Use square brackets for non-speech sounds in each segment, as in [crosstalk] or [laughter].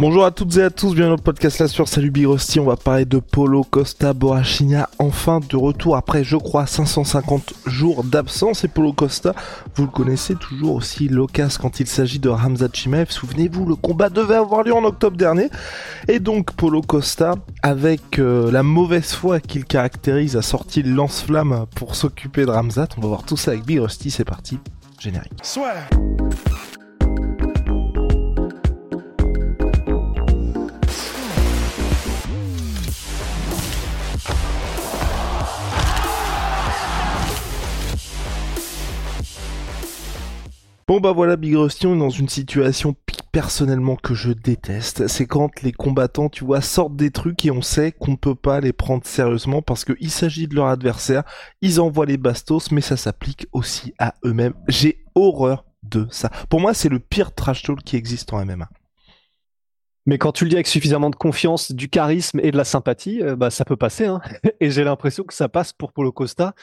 Bonjour à toutes et à tous, bienvenue dans le podcast là sur Salut Big. On va parler de Polo Costa Borrachina, enfin de retour après, je crois, 550 jours d'absence. Et Polo Costa, vous le connaissez toujours aussi loquace quand il s'agit de Ramzat Chimaev. Souvenez-vous, le combat devait avoir lieu en octobre dernier. Et donc Polo Costa, avec euh, la mauvaise foi qu'il caractérise, a sorti le lance-flamme pour s'occuper de Ramzat. On va voir tout ça avec Big Rusty, c'est parti, générique. Bon bah voilà Big Rusty, on est dans une situation personnellement que je déteste. C'est quand les combattants, tu vois, sortent des trucs et on sait qu'on peut pas les prendre sérieusement parce qu'il s'agit de leur adversaire. Ils envoient les bastos, mais ça s'applique aussi à eux-mêmes. J'ai horreur de ça. Pour moi, c'est le pire trash talk qui existe en MMA. Mais quand tu le dis avec suffisamment de confiance, du charisme et de la sympathie, euh, bah ça peut passer. Hein. [laughs] et j'ai l'impression que ça passe pour Polo Costa.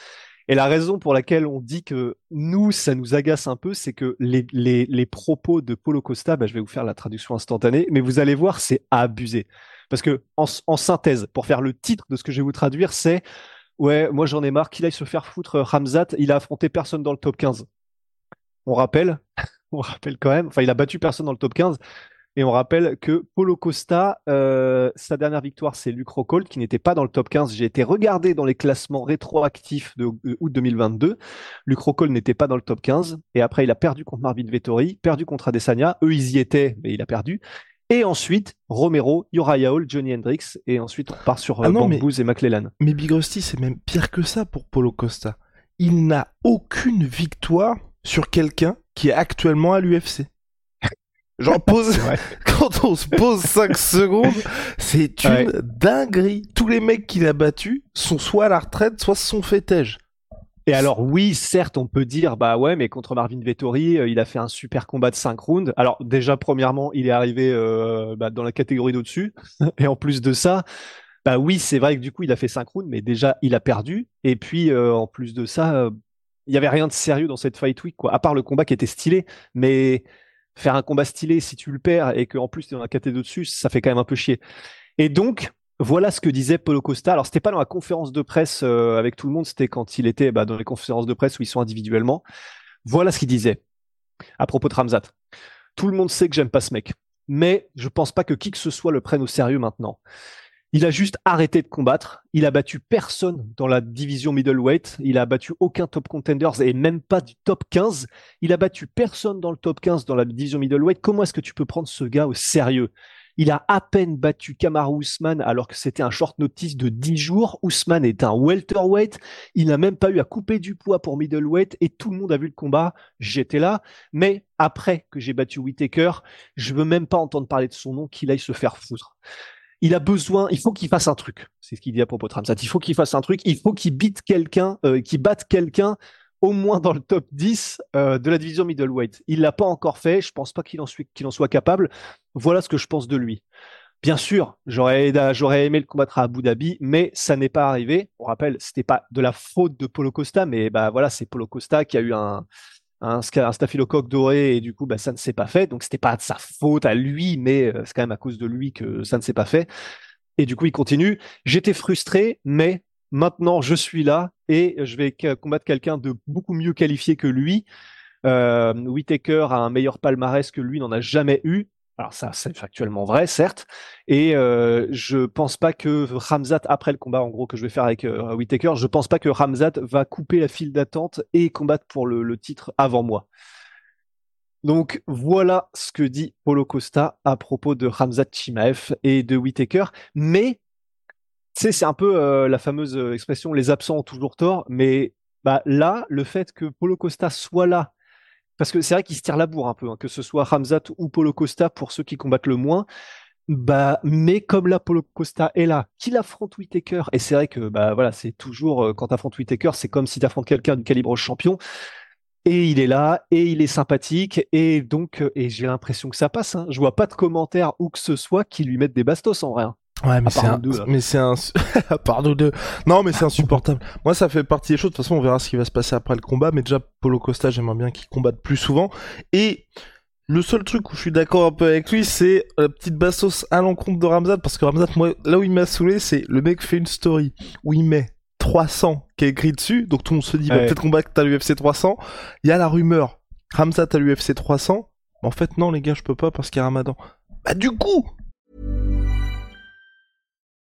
Et la raison pour laquelle on dit que nous, ça nous agace un peu, c'est que les, propos de Polo Costa, bah, je vais vous faire la traduction instantanée, mais vous allez voir, c'est abusé. Parce que en, en, synthèse, pour faire le titre de ce que je vais vous traduire, c'est ouais, moi j'en ai marre qu'il aille se faire foutre Ramzat, il a affronté personne dans le top 15. On rappelle, [laughs] on rappelle quand même, enfin il a battu personne dans le top 15. Et on rappelle que Polo Costa, euh, sa dernière victoire, c'est Luc Rockhold, qui n'était pas dans le top 15. J'ai été regardé dans les classements rétroactifs de, août 2022. Luc Rockhold n'était pas dans le top 15. Et après, il a perdu contre Marvin Vettori, perdu contre Adesanya. Eux, ils y étaient, mais il a perdu. Et ensuite, Romero, Uriah Hall, Johnny Hendricks. Et ensuite, on part sur ah non, mais, et McClellan. Mais Big Rusty, c'est même pire que ça pour Polo Costa. Il n'a aucune victoire sur quelqu'un qui est actuellement à l'UFC. Genre pose [laughs] [laughs] quand on se pose 5 secondes, c'est une dinguerie. Tous les mecs qu'il a battus sont soit à la retraite, soit se sont fait tège. Et alors oui, certes, on peut dire bah ouais, mais contre Marvin Vettori, euh, il a fait un super combat de 5 rounds. Alors déjà premièrement, il est arrivé euh, bah, dans la catégorie d'au-dessus [laughs] et en plus de ça, bah oui, c'est vrai que du coup, il a fait 5 rounds mais déjà il a perdu et puis euh, en plus de ça, il y avait rien de sérieux dans cette fight week quoi, à part le combat qui était stylé, mais faire un combat stylé si tu le perds et qu'en plus tu es dans la catégorie dessus, ça fait quand même un peu chier. Et donc, voilà ce que disait Polo Costa. Alors, c'était pas dans la conférence de presse euh, avec tout le monde, c'était quand il était bah, dans les conférences de presse où ils sont individuellement. Voilà ce qu'il disait à propos de Ramzat. Tout le monde sait que j'aime pas ce mec, mais je pense pas que qui que ce soit le prenne au sérieux maintenant. Il a juste arrêté de combattre. Il a battu personne dans la division middleweight. Il a battu aucun top contenders et même pas du top 15. Il a battu personne dans le top 15 dans la division middleweight. Comment est-ce que tu peux prendre ce gars au sérieux? Il a à peine battu Kamaru Usman alors que c'était un short notice de 10 jours. Usman est un welterweight. Il n'a même pas eu à couper du poids pour middleweight et tout le monde a vu le combat. J'étais là. Mais après que j'ai battu Whitaker, je veux même pas entendre parler de son nom, qu'il aille se faire foutre il a besoin, il faut qu'il fasse un truc. C'est ce qu'il dit à propos de Ramsat. Il faut qu'il fasse un truc. Il faut qu'il bite quelqu'un, euh, qu'il batte quelqu'un au moins dans le top 10 euh, de la division middleweight. Il l'a pas encore fait. Je pense pas qu'il en, soit capable. Voilà ce que je pense de lui. Bien sûr, j'aurais, j'aurais aimé le combattre à Abu Dhabi, mais ça n'est pas arrivé. On rappelle, c'était pas de la faute de Polo Costa, mais bah voilà, c'est Polo Costa qui a eu un, un, un staphylocoque doré et du coup bah, ça ne s'est pas fait. Donc c'était pas de sa faute à lui mais euh, c'est quand même à cause de lui que ça ne s'est pas fait. Et du coup il continue. J'étais frustré mais maintenant je suis là et je vais combattre quelqu'un de beaucoup mieux qualifié que lui. Euh, Whitaker a un meilleur palmarès que lui n'en a jamais eu alors ça, c'est factuellement vrai, certes. Et euh, je pense pas que Ramzat, après le combat en gros que je vais faire avec euh, Whitaker, je pense pas que Ramzat va couper la file d'attente et combattre pour le, titre avant moi. Donc voilà ce que dit Polo Costa à propos de Ramzat Chimaev et de Whitaker. Mais c'est un peu euh, la fameuse expression les absents ont toujours tort. Mais bah, là, le fait que Polo Costa soit là parce que c'est vrai qu'il se tire la bourre un peu, hein, que ce soit Ramzat ou Polo Costa pour ceux qui combattent le moins. Bah, mais comme là, Polo Costa est là, qu'il affronte Whitaker, et c'est vrai que bah voilà, c'est toujours euh, quand t'affrontes Whitaker, c'est comme si t'affrontes quelqu'un du calibre champion. Et il est là, et il est sympathique, et donc, euh, et j'ai l'impression que ça passe. Hein. Je vois pas de commentaires ou que ce soit qui lui mettent des bastos en vrai. hein. Ouais, mais c'est un, deux, mais c'est un, nous deux. Non, mais c'est insupportable. Moi, ça fait partie des choses. De toute façon, on verra ce qui va se passer après le combat. Mais déjà, Polo Costa, j'aimerais bien qu'il combatte plus souvent. Et le seul truc où je suis d'accord un peu avec lui, c'est la petite bastos à l'encontre de Ramzat. Parce que Ramzat, moi, là où il m'a saoulé, c'est le mec fait une story où il met 300 qui est écrit dessus. Donc tout le monde se dit, bah, peut-être combattre à l'UFC 300. Il y a la rumeur. Ramzat à l'UFC 300. En fait, non, les gars, je peux pas parce qu'il y a Ramadan. Bah, du coup,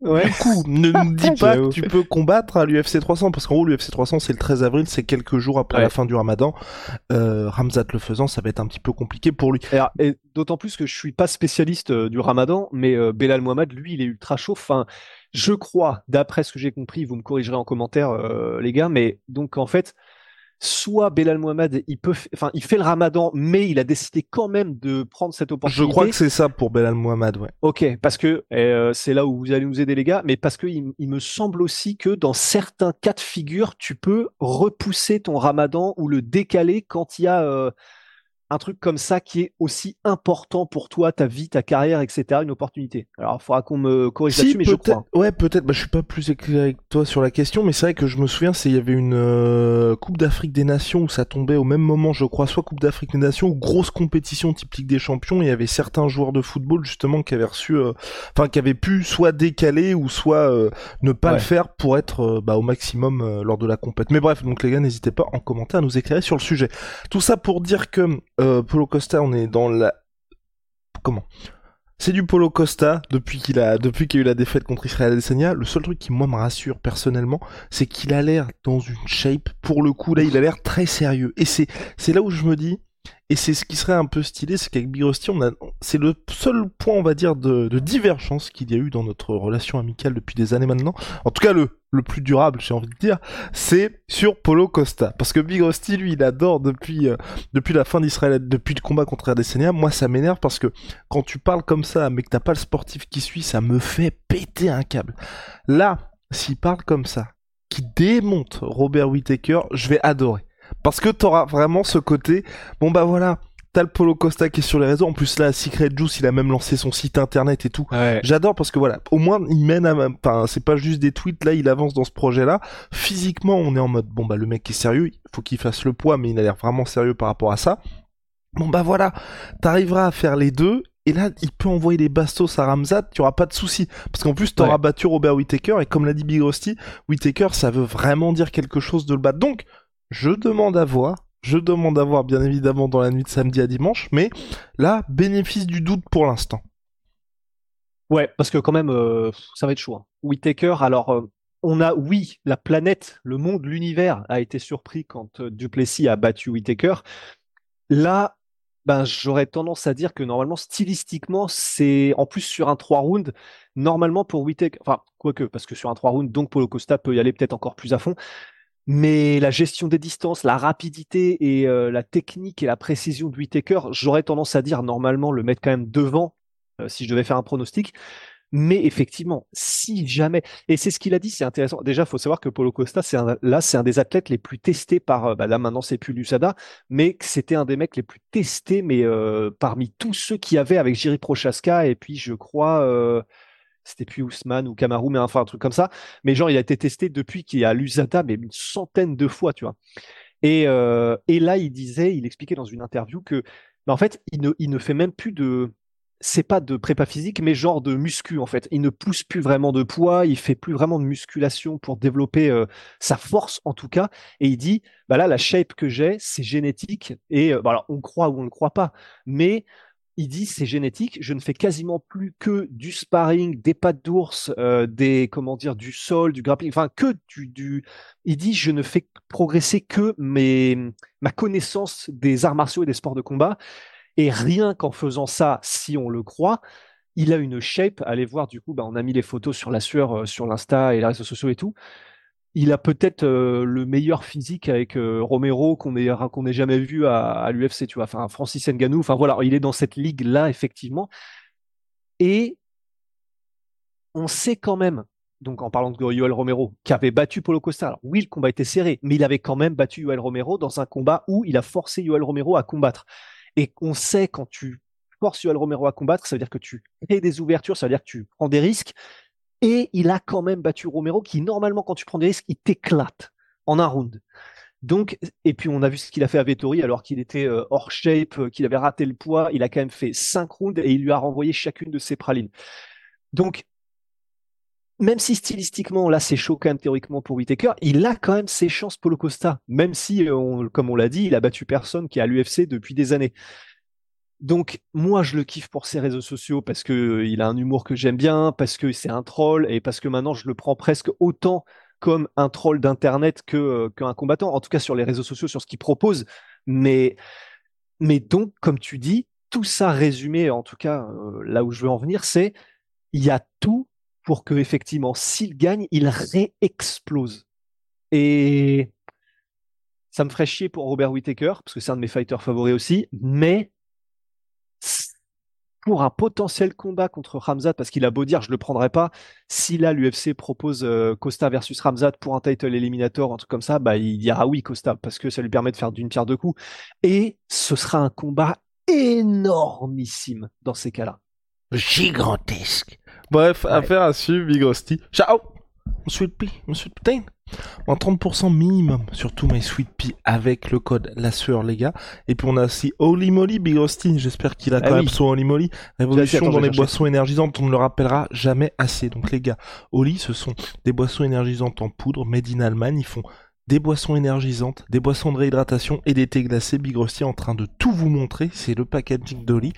Ouais. Du coup, ne [laughs] nous dis pas que tu peux combattre à l'UFC 300 parce qu'en gros l'UFC 300 c'est le 13 avril, c'est quelques jours après Ouais. la fin du Ramadan. Euh, Ramzat le faisant, ça va être un petit peu compliqué pour lui. Et d'autant plus que je suis pas spécialiste euh, du Ramadan, mais euh, Belal Mohamed, lui, il est ultra chaud. Enfin, je crois, d'après ce que j'ai compris, vous me corrigerez en commentaire, euh, les gars, mais donc en fait, soit Belal Mohamed, il peut, enfin, il fait le Ramadan, mais il a décidé quand même de prendre cette Je opportunité. crois que c'est ça pour Belal Mohamed, ouais. Ok, parce que euh, c'est là où vous allez nous aider les gars, mais parce que il, il me semble aussi que dans certains cas de figure, tu peux repousser ton ramadan ou le décaler quand il y a euh, un truc comme ça qui est aussi important pour toi, ta vie, ta carrière, etc., une opportunité. Alors, il faudra qu'on me corrige Si, là-dessus, mais je crois. Ouais, peut-être. Bah, je suis pas plus éclairé avec toi sur la question, mais c'est vrai que je me souviens, c'est il y avait une euh, Coupe d'Afrique des Nations où ça tombait au même moment, je crois, soit Coupe d'Afrique des Nations ou grosse compétition type Ligue des Champions. Il y avait certains joueurs de football justement qui avaient reçu, euh, enfin qui avaient pu soit décaler ou soit euh, ne pas Ouais. le faire pour être bah, au maximum lors de la compète. Mais bref, donc les gars, n'hésitez pas en commentaire à nous éclairer sur le sujet. Tout ça pour dire que euh, Polo Costa, on est dans la comment? C'est du Polo Costa depuis qu'il a depuis a eu la défaite contre Israël Adesanya. Le seul truc qui moi me rassure personnellement, c'est qu'il a l'air dans une shape. Pour le coup là, il a l'air très sérieux. Et c'est c'est là où je me dis et c'est ce qui serait un peu stylé, c'est qu'avec Big Rusty, on a c'est le seul point on va dire de, de divergence qu'il y a eu dans notre relation amicale depuis des années maintenant. En tout cas le le plus durable, j'ai envie de dire, c'est sur Polo Costa parce que Big Rusty lui, il adore depuis euh, depuis la fin d'Israël, depuis le combat contre Adesanya. Moi, ça m'énerve parce que quand tu parles comme ça, mais que t'as pas le sportif qui suit, ça me fait péter un câble. Là, s'il parle comme ça, qui démonte Robert Whittaker, je vais adorer. Parce que t'auras vraiment ce côté, bon bah voilà, t'as le Polo Costa qui est sur les réseaux, en plus là, Secret Juice, il a même lancé son site internet et tout. Ouais. J'adore parce que voilà, au moins il mène à, enfin c'est pas juste des tweets, là il avance dans ce projet-là. Physiquement, on est en mode bon bah le mec est sérieux, il faut qu'il fasse le poids, mais il a l'air vraiment sérieux par rapport à ça. Bon bah voilà, t'arriveras à faire les deux. Et là, il peut envoyer les bastos à Ramzat, tu auras pas de souci. Parce qu'en plus, t'auras Ouais. battu Robert Whittaker, et comme l'a dit Big Rusty, Whittaker, ça veut vraiment dire quelque chose de le battre. Donc, je demande à voir, je demande à voir, bien évidemment, dans la nuit de samedi à dimanche, mais là, bénéfice du doute pour l'instant. Ouais, parce que quand même, euh, ça va être chaud. hein. Whittaker, alors, euh, on a, oui, la planète, le monde, l'univers a été surpris quand euh, Duplessis a battu Whittaker. Là, ben, j'aurais tendance à dire que normalement, stylistiquement, c'est en plus sur un 3 rounds, normalement pour Whittaker, enfin, quoique, parce que sur un 3 rounds, donc Polo Costa peut y aller peut-être encore plus à fond. Mais la gestion des distances, la rapidité et euh, la technique et la précision de Whittaker, j'aurais tendance à dire normalement le mettre quand même devant euh, si je devais faire un pronostic. Mais effectivement, si jamais, et c'est ce qu'il a dit, c'est intéressant. Déjà, faut savoir que Polo Costa, c'est là, c'est un des athlètes les plus testés par, euh, bah là maintenant c'est plus l'USADA, mais c'était un des mecs les plus testés, mais euh, parmi tous ceux qu'il y avait avec Jiri Prochaska, et puis je crois, euh, c'était plus Ousmane ou Kamaru, mais enfin un truc comme ça. Mais genre, il a été testé depuis qu'il est à l'USADA, mais une centaine de fois, tu vois. Et, euh, et là, il disait, il expliquait dans une interview que, bah, en fait, il ne, il ne fait même plus de, c'est pas de prépa physique, mais genre de muscu en fait. Il ne pousse plus vraiment de poids, il fait plus vraiment de musculation pour développer euh, sa force en tout cas. Et il dit, bah là, la shape que j'ai, c'est génétique. Et euh, bah alors, on croit ou on ne croit pas, mais il dit c'est génétique. Je ne fais quasiment plus que du sparring, des pattes d'ours, euh, des comment dire, du sol, du grappling, enfin que du. Il dit je ne fais progresser que mes ma connaissance des arts martiaux et des sports de combat. Et rien qu'en faisant ça, si on le croit, il a une shape. Allez voir, du coup, bah, on a mis les photos sur la sueur, euh, sur l'Insta et les réseaux sociaux et tout. Il a peut-être euh, le meilleur physique avec euh, Romero qu'on ait, jamais vu à, l'UFC, tu vois. Enfin, Francis Ngannou. Enfin, voilà, il est dans cette ligue-là, effectivement. Et on sait quand même, donc en parlant de Yoel Romero, qui avait battu Polo Costa. Alors oui, le combat était serré, mais il avait quand même battu Yoel Romero dans un combat où il a forcé Yoel Romero à combattre. Et on sait quand tu forces Yoel Romero à combattre, ça veut dire que tu crées des ouvertures, ça veut dire que tu prends des risques. Et il a quand même battu Romero, qui normalement, quand tu prends des risques, il t'éclate en un round. Donc, et puis on a vu ce qu'il a fait à Vettori alors qu'il était euh, hors shape, euh, qu'il avait raté le poids. Il a quand même fait cinq rounds et il lui a renvoyé chacune de ses pralines. Donc, même si stylistiquement, là, c'est même théoriquement pour Whitaker, il a quand même ses chances Polo Costa, même si, euh, comme on l'a dit, il a battu personne qui est à l'UFC depuis des années. Donc, moi, je le kiffe pour ses réseaux sociaux parce que euh, il a un humour que j'aime bien, parce que c'est un troll et parce que maintenant, je le prends presque autant comme un troll d'internet que euh, qu'un combattant. En tout cas, sur les réseaux sociaux, sur ce qu'il propose. Mais, mais donc, comme tu dis, tout ça résumé, en tout cas, là où je veux en venir, c'est il y a tout pour que effectivement, s'il gagne, il réexplose. Et ça me ferait chier pour Robert Whittaker, parce que c'est un de mes fighters favoris aussi, mais pour un potentiel combat contre Ramzat, parce qu'il a beau dire je le prendrai pas, si là l'UFC propose euh, Costa versus Ramzat pour un title éliminator, un truc comme ça, bah il dira oui Costa, parce que ça lui permet de faire d'une pierre deux coups. Et ce sera un combat énormissime dans ces cas-là. Gigantesque. Bref, affaire à suivre, Big. Ciao Mon Sweet Pea, mon Sweet Putain en 30% minimum sur tout My Sweet Pea avec le code la sueur les gars. Et puis on a aussi Holy Moly Big Rusty. J'espère qu'il a ah quand même son Holy Moly. Révolution dans les boissons énergisantes on ne le rappellera jamais assez. Donc les gars Holy ce sont des boissons énergisantes en poudre made in Allemagne. Ils font des boissons énergisantes, des boissons de réhydratation et des thés glacés. Big Rusty en train de tout vous montrer. C'est le packaging d'Oli.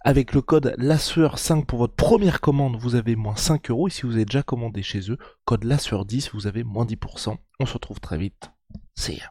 Avec le code LASSEUR5 pour votre première commande, vous avez moins 5 euros. Et si vous avez déjà commandé chez eux, code LASSEUR10, vous avez moins 10%. On se retrouve très vite. C'est ya.